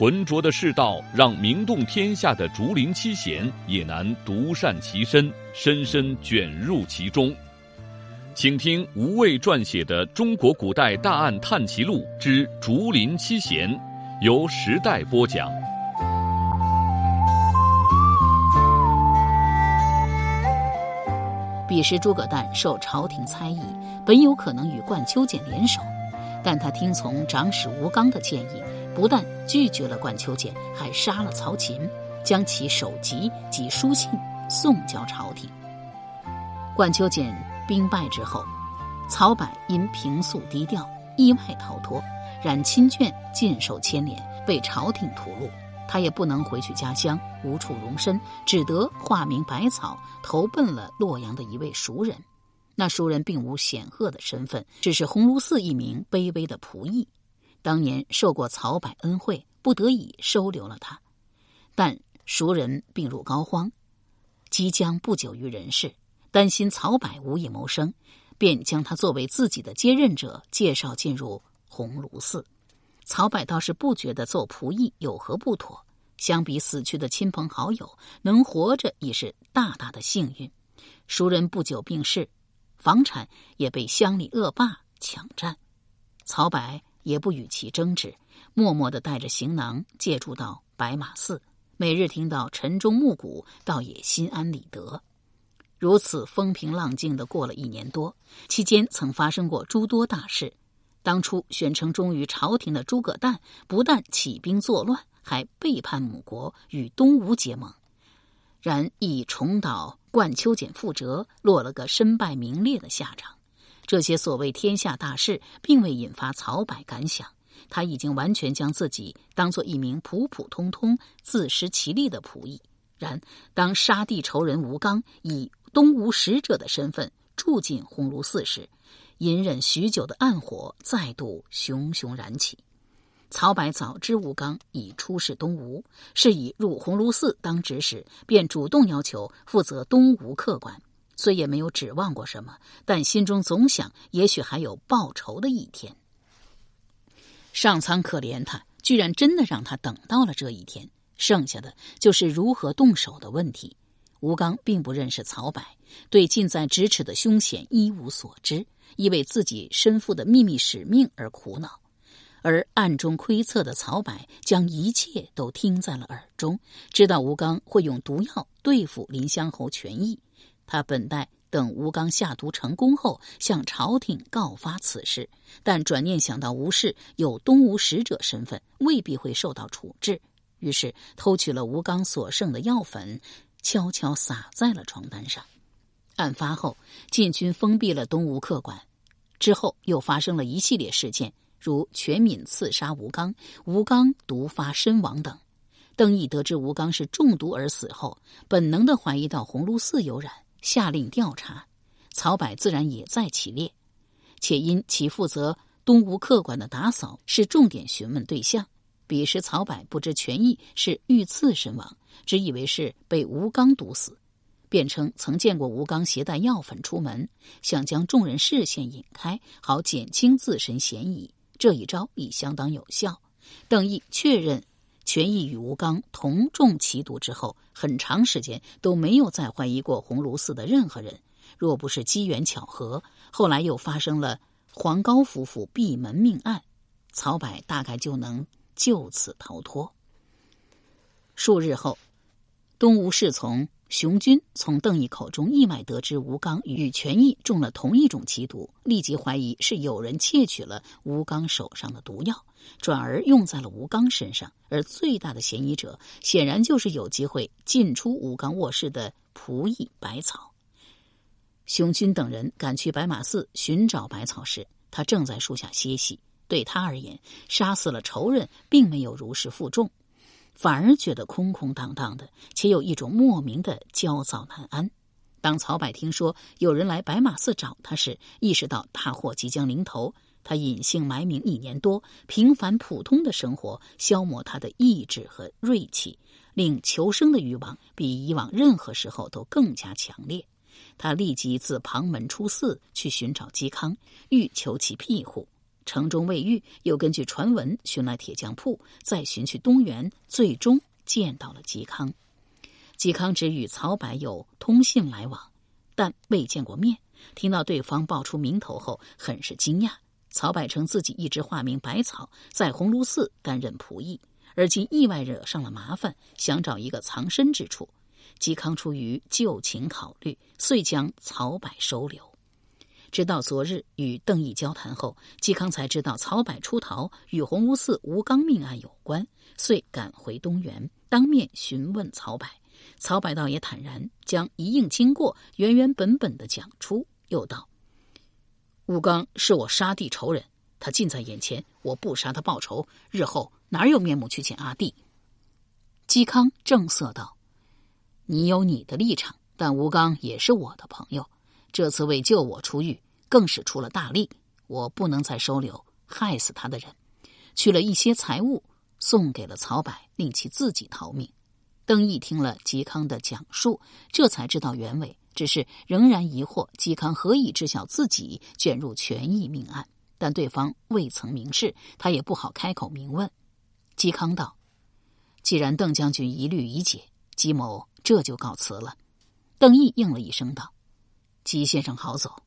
浑浊的世道，让名动天下的竹林七贤也难独善其身，深深卷入其中。请听吴畏撰写的《中国古代大案探奇录之竹林七贤》，由时代播讲。彼时诸葛诞受朝廷猜疑，本有可能与冠丘俭联手，但他听从长史吴刚的建议。不但拒绝了管秋俭，还杀了曹琴，将其首级及书信送交朝廷。管秋俭兵败之后，曹柏因平素低调，意外逃脱，然亲眷尽受牵连，被朝廷屠戮。他也不能回去家乡，无处容身，只得化名百草，投奔了洛阳的一位熟人。那熟人并无显赫的身份，只是鸿胪寺一名卑微的仆役。当年受过曹柏恩惠，不得已收留了他，但熟人病入膏肓，即将不久于人世，担心曹柏无以谋生，便将他作为自己的接任者介绍进入鸿胪寺。曹柏倒是不觉得做仆役有何不妥，相比死去的亲朋好友，能活着已是大大的幸运。熟人不久病逝，房产也被乡里恶霸抢占，曹柏。也不与其争执，默默的带着行囊借住到白马寺，每日听到晨钟暮鼓，倒也心安理得。如此风平浪静的过了一年多，期间曾发生过诸多大事。当初宣称忠于朝廷的诸葛诞，不但起兵作乱，还背叛母国，与东吴结盟，然以重蹈冠丘俭覆辙，落了个身败名裂的下场。这些所谓天下大事，并未引发曹柏感想。他已经完全将自己当做一名普普通通、自食其力的仆役。然当杀弟仇人吴刚以东吴使者的身份住进鸿胪寺时，隐忍许久的暗火再度熊熊燃起。曹柏早知吴刚已出使东吴，是以入鸿胪寺当指使，便主动要求负责东吴客官。虽也没有指望过什么，但心中总想，也许还有报仇的一天。上苍可怜他，居然真的让他等到了这一天。剩下的就是如何动手的问题。吴刚并不认识曹柏，对近在咫尺的凶险一无所知，因为自己身负的秘密使命而苦恼。而暗中窥测的曹柏，将一切都听在了耳中，知道吴刚会用毒药对付林乡侯权益。他本待等吴刚下毒成功后，向朝廷告发此事，但转念想到吴氏有东吴使者身份，未必会受到处置，于是偷取了吴刚所剩的药粉，悄悄撒在了床单上。案发后，禁军封闭了东吴客馆，之后又发生了一系列事件，如全敏刺杀吴刚、吴刚毒发身亡等。邓毅得知吴刚是中毒而死后，本能的怀疑到鸿胪寺有染。下令调查，曹柏自然也在其列，且因其负责东吴客馆的打扫是重点询问对象。彼时曹柏不知权益是遇刺身亡，只以为是被吴刚毒死，便称曾见过吴刚携带药粉出门，想将众人视线引开，好减轻自身嫌疑。这一招已相当有效。邓毅确认。权益与吴刚同中奇毒之后，很长时间都没有再怀疑过鸿胪寺的任何人。若不是机缘巧合，后来又发生了黄高夫妇闭门命案，曹柏大概就能就此逃脱。数日后，东吴侍从。熊军从邓毅口中意外得知吴刚与权益中了同一种奇毒，立即怀疑是有人窃取了吴刚手上的毒药，转而用在了吴刚身上。而最大的嫌疑者，显然就是有机会进出吴刚卧室的仆役百草。熊军等人赶去白马寺寻找百草时，他正在树下歇息。对他而言，杀死了仇人并没有如释负重。反而觉得空空荡荡的，且有一种莫名的焦躁难安。当曹柏听说有人来白马寺找他时，意识到大祸即将临头。他隐姓埋名一年多，平凡普通的生活消磨他的意志和锐气，令求生的欲望比以往任何时候都更加强烈。他立即自旁门出寺去寻找嵇康，欲求其庇护。城中未遇，又根据传闻寻来铁匠铺，再寻去东园，最终见到了嵇康。嵇康只与曹柏有通信来往，但未见过面。听到对方报出名头后，很是惊讶。曹柏称自己一直化名百草，在鸿胪寺担任仆役，而今意外惹上了麻烦，想找一个藏身之处。嵇康出于旧情考虑，遂将曹柏收留。直到昨日与邓毅交谈后，嵇康才知道曹柏出逃与鸿胪寺吴刚命案有关，遂赶回东园，当面询问曹柏。曹百道也坦然将一应经过原原本本的讲出，又道：“吴刚是我杀弟仇人，他近在眼前，我不杀他报仇，日后哪有面目去见阿弟？”嵇康正色道：“你有你的立场，但吴刚也是我的朋友，这次为救我出狱，更是出了大力，我不能再收留害死他的人，取了一些财物送给了曹柏，令其自己逃命。”邓毅听了嵇康的讲述，这才知道原委，只是仍然疑惑嵇康何以知晓自己卷入权益命案。但对方未曾明示，他也不好开口明问。嵇康道：“既然邓将军疑虑已解，嵇某这就告辞了。”邓毅应了一声道：“嵇先生好走。”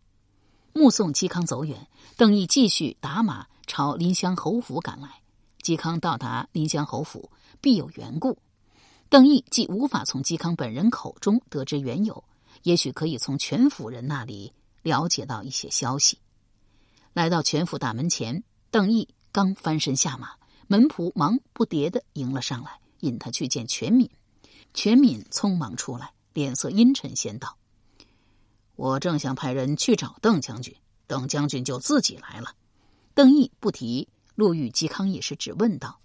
目送嵇康走远，邓毅继续打马朝临湘侯府赶来。嵇康到达临湘侯府，必有缘故。邓毅既无法从嵇康本人口中得知缘由，也许可以从全府人那里了解到一些消息。来到全府大门前，邓毅刚翻身下马，门仆忙不迭的迎了上来，引他去见全敏。全敏匆忙出来，脸色阴沉，先道：“我正想派人去找邓将军，邓将军就自己来了。”邓毅不提路遇嵇康一事，只问道：“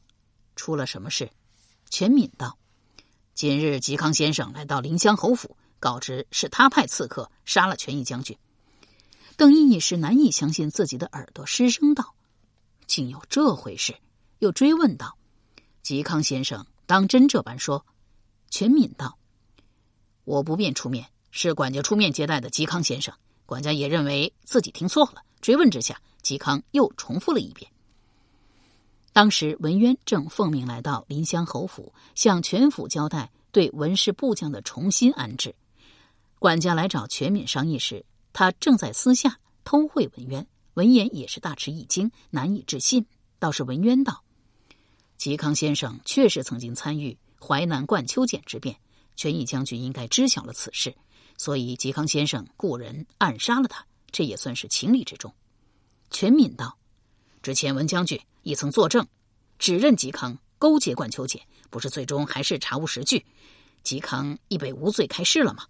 出了什么事？”全敏道。今日嵇康先生来到临湘侯府，告知是他派刺客杀了权义将军。邓毅一时难以相信自己的耳朵，失声道：“竟有这回事！”又追问道：“嵇康先生当真这般说？”全敏道：“我不便出面，是管家出面接待的嵇康先生。管家也认为自己听错了。追问之下，嵇康又重复了一遍。”当时文渊正奉命来到临湘侯府，向全府交代对文氏部将的重新安置。管家来找全敏商议时，他正在私下偷会文渊。文言也是大吃一惊，难以置信。倒是文渊道：“嵇康先生确实曾经参与淮南冠秋俭之变，权益将军应该知晓了此事，所以嵇康先生雇人暗杀了他，这也算是情理之中。”全敏道：“之前文将军。”亦曾作证，指认嵇康勾结冠秋俭，不是最终还是查无实据，嵇康亦被无罪开释了吗？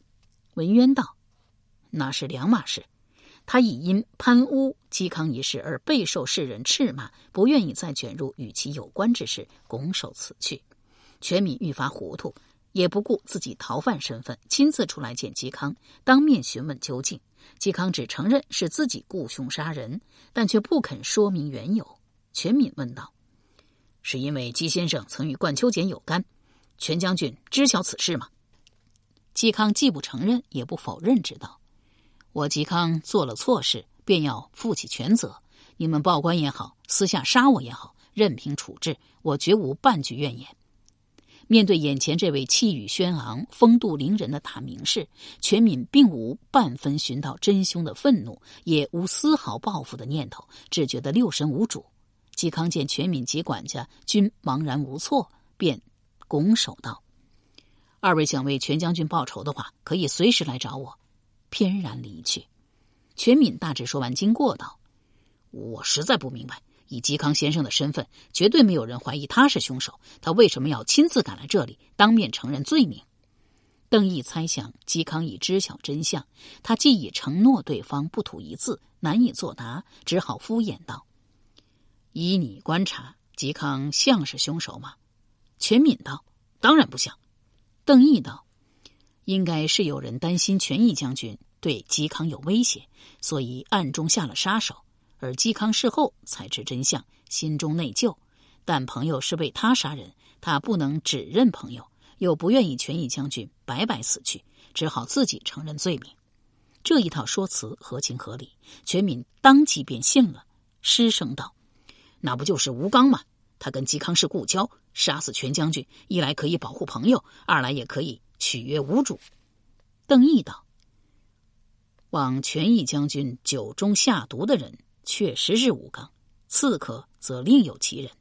文渊道：“那是两码事。他已因贪污嵇康一事而备受世人斥骂，不愿意再卷入与其有关之事，拱手辞去。全敏愈发糊涂，也不顾自己逃犯身份，亲自出来见嵇康，当面询问究竟。嵇康只承认是自己雇凶杀人，但却不肯说明缘由。”全敏问道：“是因为姬先生曾与冠秋俭有干，全将军知晓此事吗？”嵇康既不承认也不否认，知道我嵇康做了错事，便要负起全责。你们报官也好，私下杀我也好，任凭处置，我绝无半句怨言。面对眼前这位气宇轩昂、风度凌人的大名士，全敏并无半分寻到真凶的愤怒，也无丝毫报复的念头，只觉得六神无主。嵇康见全敏及管家均茫然无措，便拱手道：“二位想为全将军报仇的话，可以随时来找我。”翩然离去。全敏大致说完经过，道：“我实在不明白，以嵇康先生的身份，绝对没有人怀疑他是凶手，他为什么要亲自赶来这里，当面承认罪名？”邓毅猜想嵇康已知晓真相，他既已承诺对方不吐一字，难以作答，只好敷衍道。依你观察，嵇康像是凶手吗？全敏道：“当然不像。”邓毅道：“应该是有人担心权义将军对嵇康有威胁，所以暗中下了杀手。而嵇康事后才知真相，心中内疚。但朋友是为他杀人，他不能只认朋友，又不愿意权义将军白白死去，只好自己承认罪名。这一套说辞合情合理，全敏当即便信了，失声道：“那不就是吴刚吗？他跟嵇康是故交。”杀死全将军，一来可以保护朋友，二来也可以取悦吴主。邓毅道：“往权义将军酒中下毒的人，确实是吴刚；刺客则另有其人。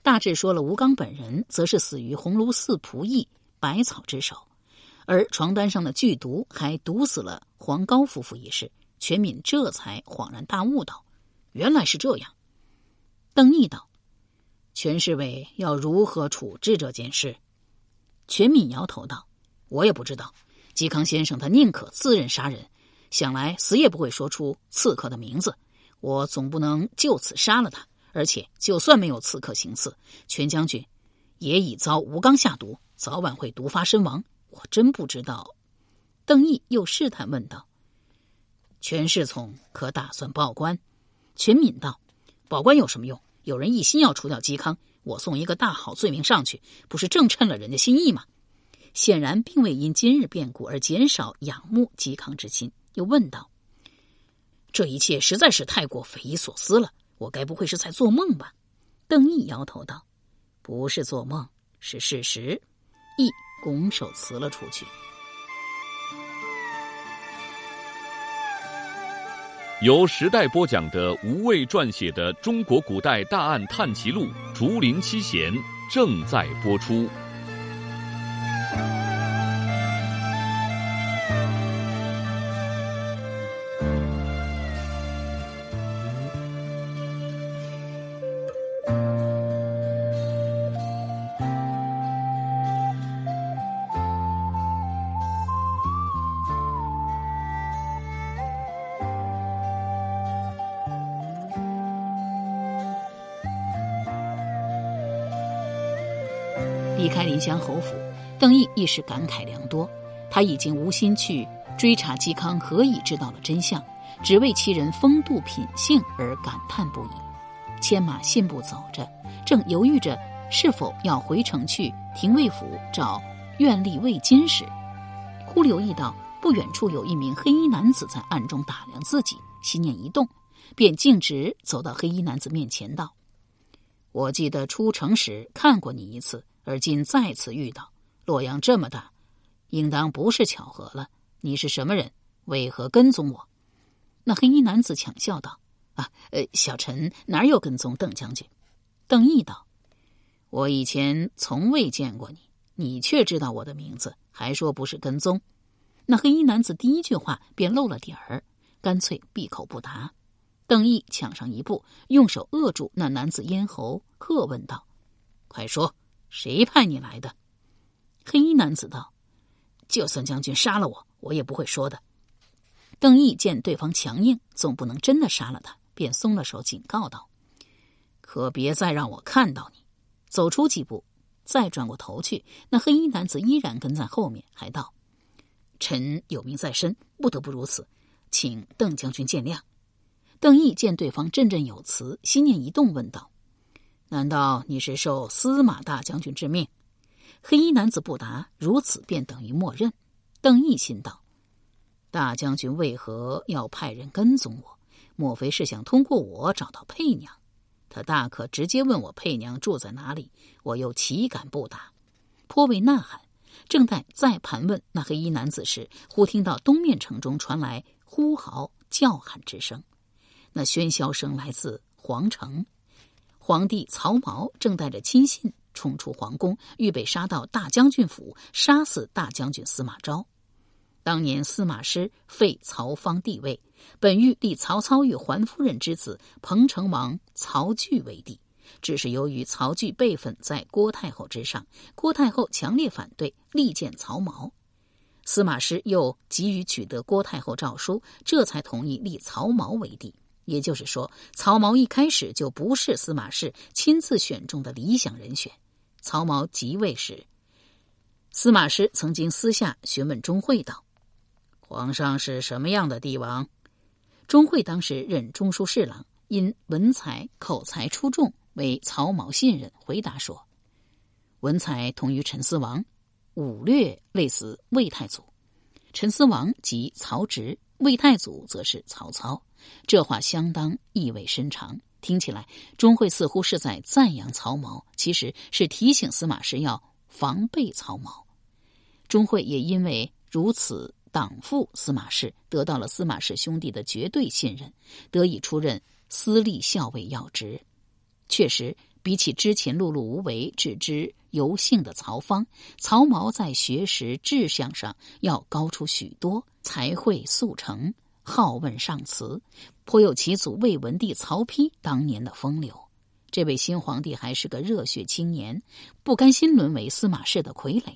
大致说了，吴刚本人则是死于鸿胪寺仆役百草之手，而床单上的剧毒还毒死了黄高夫妇一事。”全敏这才恍然大悟道：“原来是这样。”邓毅道。全侍卫要如何处置这件事？全敏摇头道：“我也不知道。嵇康先生他宁可自认杀人，想来死也不会说出刺客的名字。我总不能就此杀了他。而且，就算没有刺客行刺，全将军也已遭吴刚下毒，早晚会毒发身亡。我真不知道。”邓毅又试探问道：“全侍从可打算报官？”全敏道：“报官有什么用？”有人一心要除掉嵇康，我送一个大好罪名上去，不是正称了人家心意吗？显然并未因今日变故而减少仰慕嵇康之心，又问道：“这一切实在是太过匪夷所思了，我该不会是在做梦吧？”邓毅摇头道：“不是做梦，是事实。”毅拱手辞了出去。由时代播讲的吴畏撰写的《中国古代大案探奇录·竹林七贤》正在播出。离开临湘侯府，邓毅一时感慨良多。他已经无心去追查嵇康何以知道了真相，只为其人风度品性而感叹不已。牵马信步走着，正犹豫着是否要回城去廷尉府找院吏魏金时，忽留意到不远处有一名黑衣男子在暗中打量自己，心念一动，便径直走到黑衣男子面前道：“我记得出城时看过你一次。”而今再次遇到，洛阳这么大，应当不是巧合了。你是什么人？为何跟踪我？那黑衣男子抢笑道：“啊，呃，小陈哪有跟踪邓将军？”邓毅道：“我以前从未见过你，你却知道我的名字，还说不是跟踪。”那黑衣男子第一句话便露了底儿，干脆闭口不答。邓毅抢上一步，用手扼住那男子咽喉，喝问道：“快说！”谁派你来的？黑衣男子道：“就算将军杀了我，我也不会说的。”邓毅见对方强硬，总不能真的杀了他，便松了手，警告道：“可别再让我看到你。”走出几步，再转过头去，那黑衣男子依然跟在后面，还道：“臣有命在身，不得不如此，请邓将军见谅。”邓毅见对方振振有词，心念一动，问道。难道你是受司马大将军之命？黑衣男子不答，如此便等于默认。邓毅心道：大将军为何要派人跟踪我？莫非是想通过我找到佩娘？他大可直接问我佩娘住在哪里，我又岂敢不答？颇为呐喊。正待再盘问那黑衣男子时，忽听到东面城中传来呼号叫喊之声。那喧嚣声来自皇城。皇帝曹髦正带着亲信冲出皇宫，预备杀到大将军府，杀死大将军司马昭。当年司马师废曹芳帝位，本欲立曹操与桓夫人之子彭城王曹据为帝，只是由于曹据辈分在郭太后之上，郭太后强烈反对，力荐曹髦。司马师又急于取得郭太后诏书，这才同意立曹髦为帝。也就是说，曹髦一开始就不是司马氏亲自选中的理想人选。曹髦即位时，司马师曾经私下询问钟会道：“皇上是什么样的帝王？”钟会当时任中书侍郎，因文才口才出众，为曹髦信任，回答说：“文才同于陈思王，武略类似魏太祖。陈思王即曹植，魏太祖则是曹操。这话相当意味深长。听起来，钟会似乎是在赞扬曹髦，其实是提醒司马师要防备曹髦。钟会也因为如此。”党父司马氏得到了司马氏兄弟的绝对信任，得以出任司隶校尉要职。确实，比起之前碌碌无为、只知游幸的曹芳，曹髦在学识、志向上要高出许多，才会速成，好问上辞，颇有其祖魏文帝曹丕当年的风流。这位新皇帝还是个热血青年，不甘心沦为司马氏的傀儡。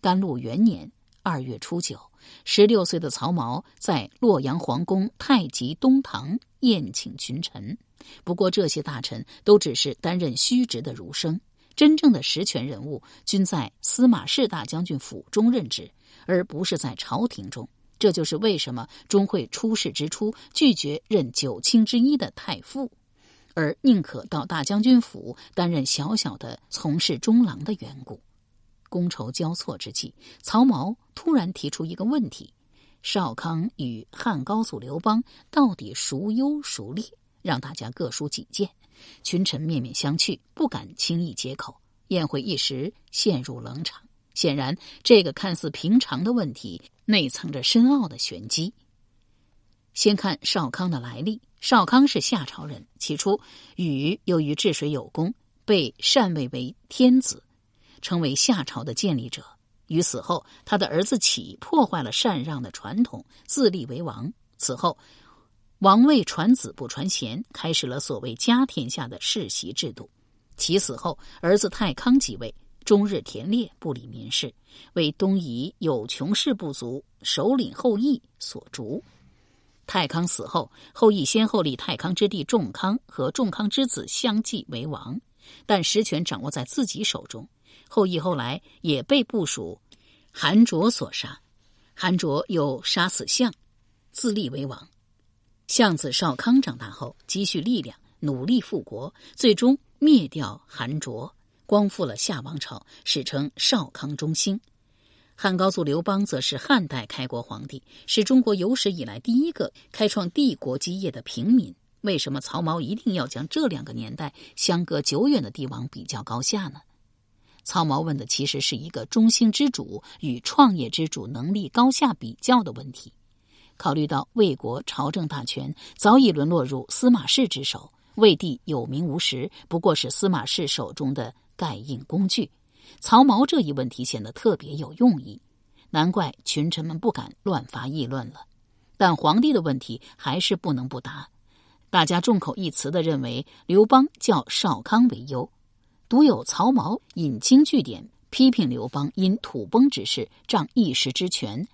甘露元年二月初九。十六岁的曹髦在洛阳皇宫太极东堂宴请群臣，不过这些大臣都只是担任虚职的儒生，真正的实权人物均在司马氏大将军府中任职，而不是在朝廷中。这就是为什么钟会出事之初拒绝任九卿之一的太傅，而宁可到大将军府担任小小的从事中郎的缘故。觥筹交错之际，曹髦突然提出一个问题：少康与汉高祖刘邦到底孰优孰劣？让大家各抒己见。群臣面面相觑，不敢轻易接口。宴会一时陷入冷场。显然，这个看似平常的问题内藏着深奥的玄机。先看少康的来历。少康是夏朝人，起初禹由于治水有功，被禅位为天子。成为夏朝的建立者。禹死后，他的儿子启破坏了禅让的传统，自立为王。此后，王位传子不传贤，开始了所谓家天下的世袭制度。启死后，儿子太康即位，终日田猎，不理民事，为东夷有穷氏部族首领后裔所逐。太康死后，后羿先后立太康之弟仲康和仲康之子相继为王，但实权掌握在自己手中。后羿后来也被部属韩卓所杀，韩卓又杀死相，自立为王。相子少康长大后，积蓄力量，努力复国，最终灭掉韩卓，光复了夏王朝，史称少康中兴。汉高祖刘邦则是汉代开国皇帝，是中国有史以来第一个开创帝国基业的平民。为什么曹髦一定要将这两个年代相隔久远的帝王比较高下呢？曹髦问的其实是一个中兴之主与创业之主能力高下比较的问题。考虑到魏国朝政大权早已沦落入司马氏之手，魏帝有名无实，不过是司马氏手中的盖印工具。曹髦这一问题显得特别有用意，难怪群臣们不敢乱发议论了。但皇帝的问题还是不能不答。大家众口一词的认为刘邦叫少康为优。独有曹髦引经据典，批评刘邦因土崩之事仗一时之权，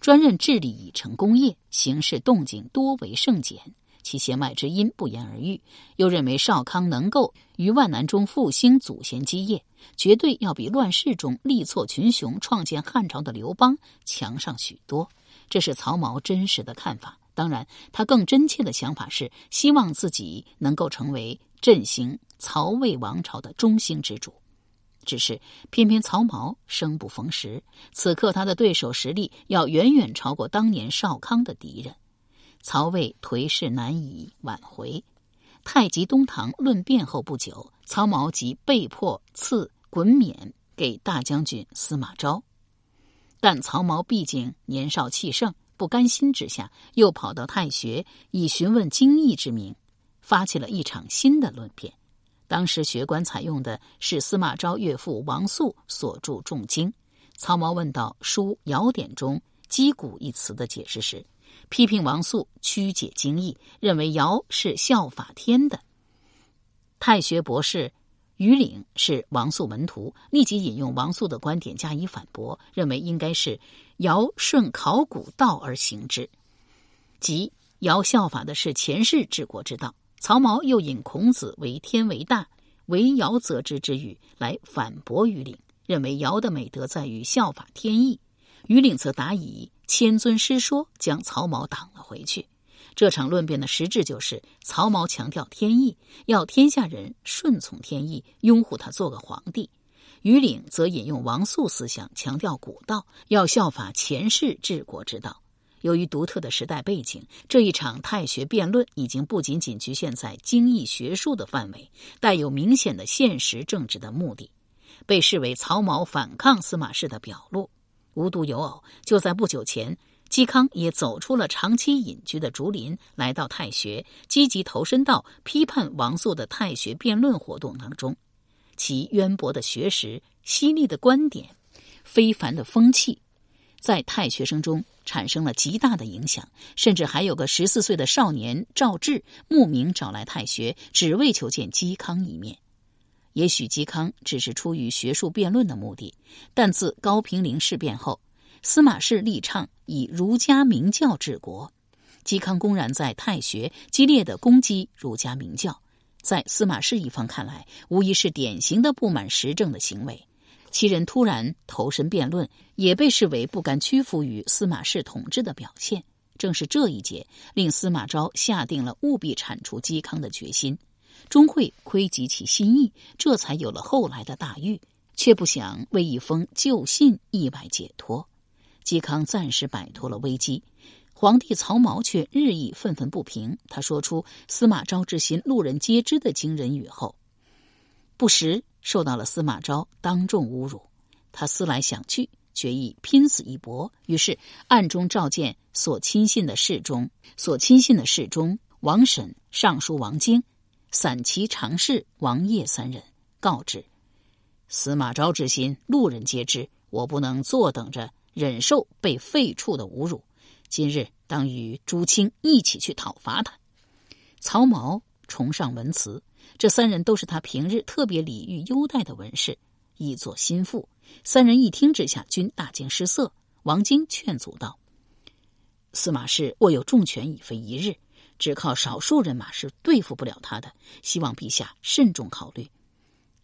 专任治理已成功业，行事动静多为圣简，其邪脉之因不言而喻。又认为少康能够于万难中复兴祖先基业，绝对要比乱世中力挫群雄、创建汉朝的刘邦强上许多。这是曹髦真实的看法。当然，他更真切的想法是希望自己能够成为振兴。曹魏王朝的中兴之主，只是偏偏曹髦生不逢时，此刻他的对手实力要远远超过当年少康的敌人，曹魏颓势难以挽回。太极东堂论辩后不久，曹髦即被迫赐衮冕给大将军司马昭，但曹髦毕竟年少气盛，不甘心之下，又跑到太学以询问经义之名，发起了一场新的论辩。当时学官采用的是司马昭岳父王肃所著《重经》。曹髦问到《书尧典》中“击鼓”一词的解释时，批评王肃曲解经义，认为尧是效法天的。太学博士于岭是王肃门徒，立即引用王肃的观点加以反驳，认为应该是尧顺考古道而行之，即尧效法的是前世治国之道。曹髦又引孔子为天为大，为尧则之之语来反驳于岭，认为尧的美德在于效法天意。于岭则答以千尊师说，将曹髦挡了回去。这场论辩的实质就是，曹髦强调天意，要天下人顺从天意，拥护他做个皇帝。于岭则引用王肃思想，强调古道，要效法前世治国之道。由于独特的时代背景，这一场太学辩论已经不仅仅局限在经义学术的范围，带有明显的现实政治的目的，被视为曹髦反抗司马氏的表露。无独有偶，就在不久前，嵇康也走出了长期隐居的竹林，来到太学，积极投身到批判王肃的太学辩论活动当中。其渊博的学识、犀利的观点、非凡的风气，在太学生中产生了极大的影响。甚至还有个十四岁的少年赵志慕名找来太学，只为求见嵇康一面。也许嵇康只是出于学术辩论的目的，但自高平陵事变后，司马氏力倡以儒家明教治国，嵇康公然在太学激烈的攻击儒家明教。在司马氏一方看来，无疑是典型的不满时政的行为。其人突然投身辩论，也被视为不甘屈服于司马氏统治的表现。正是这一节，令司马昭下定了务必铲除嵇康的决心。终会窥及其心意，这才有了后来的大狱。却不想为一封旧信意外解脱，嵇康暂时摆脱了危机。皇帝曹髦却日益愤愤不平。他说出司马昭之心，路人皆知的惊人语后，不时受到了司马昭当众侮辱。他思来想去，决意拼死一搏。于是暗中召见所亲信的侍中、所亲信的侍中王审、尚书王经、散骑常侍王业三人，告知司马昭之心，路人皆知。我不能坐等着忍受被废黜的侮辱。今日当与朱清一起去讨伐他。曹髦崇尚文辞，这三人都是他平日特别礼遇优待的文士，亦作心腹。三人一听之下，均大惊失色。王经劝阻道：“司马氏握有重权，已非一日，只靠少数人马是对付不了他的。希望陛下慎重考虑。”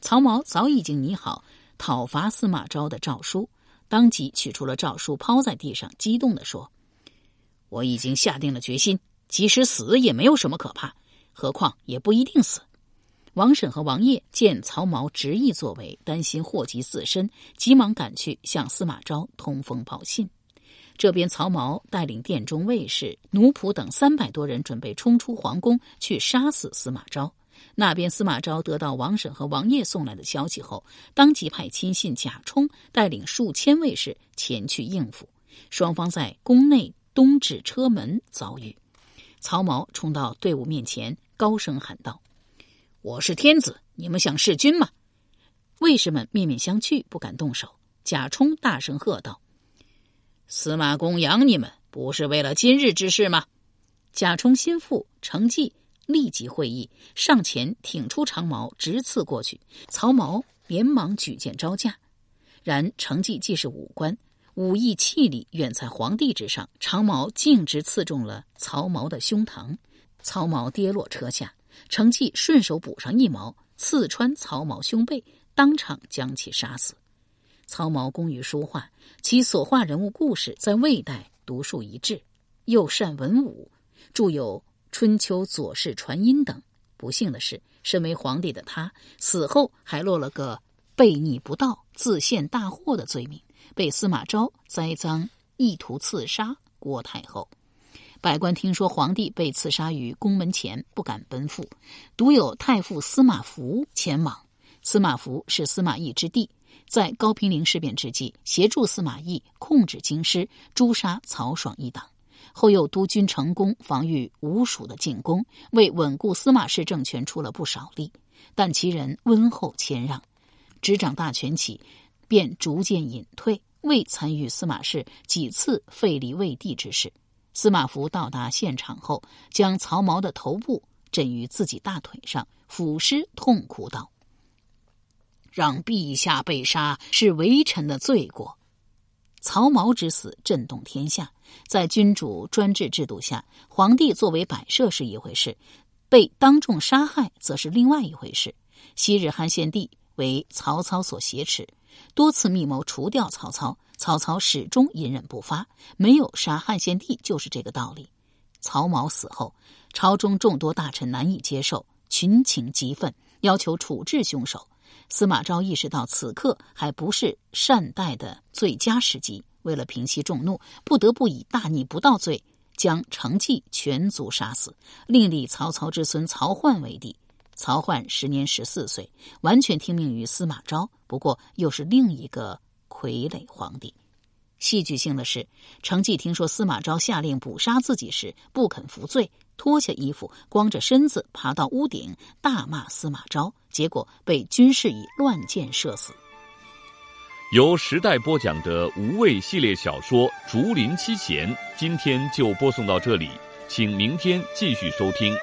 曹髦早已经拟好讨伐司马昭的诏书，当即取出了诏书，抛在地上，激动地说。我已经下定了决心，即使死也没有什么可怕，何况也不一定死。王审和王业见曹髦执意作为，担心祸及自身，急忙赶去向司马昭通风报信。这边曹髦带领殿中卫士、奴仆等三百多人，准备冲出皇宫去杀死司马昭。那边司马昭得到王审和王业送来的消息后，当即派亲信贾充带领数千卫士前去应付。双方在宫内。东至车门遭遇，曹髦冲到队伍面前，高声喊道：“我是天子，你们想弑君吗？”卫士们面面相觑，不敢动手。贾充大声喝道：“司马公养你们，不是为了今日之事吗？”贾充心腹程济立即会意，上前挺出长矛，直刺过去。曹髦连忙举剑招架，然程济既是武官。武艺气力远在皇帝之上，长矛径直刺中了曹髦的胸膛，曹髦跌落车下。程济顺手补上一矛，刺穿曹髦胸背，当场将其杀死。曹髦工于书画，其所画人物故事在魏代独树一帜，又善文武，著有《春秋左氏传音》等。不幸的是，身为皇帝的他死后还落了个悖逆不道、自陷大祸的罪名。被司马昭栽赃，意图刺杀郭太后。百官听说皇帝被刺杀于宫门前，不敢奔赴，独有太傅司马孚前往。司马孚是司马懿之弟，在高平陵事变之际，协助司马懿控制京师，诛杀曹爽一党。后又督军成功防御吴蜀的进攻，为稳固司马氏政权出了不少力。但其人温厚谦让，执掌大权起。便逐渐隐退，未参与司马氏几次废立魏帝之事。司马孚到达现场后，将曹髦的头部枕于自己大腿上，俯尸痛哭道：“让陛下被杀是为臣的罪过。”曹髦之死震动天下。在君主专制制度下，皇帝作为摆设是一回事，被当众杀害则是另外一回事。昔日汉献帝为曹操所挟持，多次密谋除掉曹操，曹操始终隐忍不发，没有杀汉献帝就是这个道理。曹髦死后，朝中众多大臣难以接受，群情激愤，要求处置凶手。司马昭意识到此刻还不是善待的最佳时机，为了平息众怒，不得不以大逆不道罪将成纪全族杀死，另立曹操之孙曹奂为帝。曹奂时年十四岁，完全听命于司马昭，不过又是另一个傀儡皇帝。戏剧性的是，成纪听说司马昭下令捕杀自己时，不肯服罪，脱下衣服，光着身子爬到屋顶，大骂司马昭，结果被军士以乱箭射死。由时代播讲的无畏系列小说《竹林七贤》，今天就播送到这里，请明天继续收听。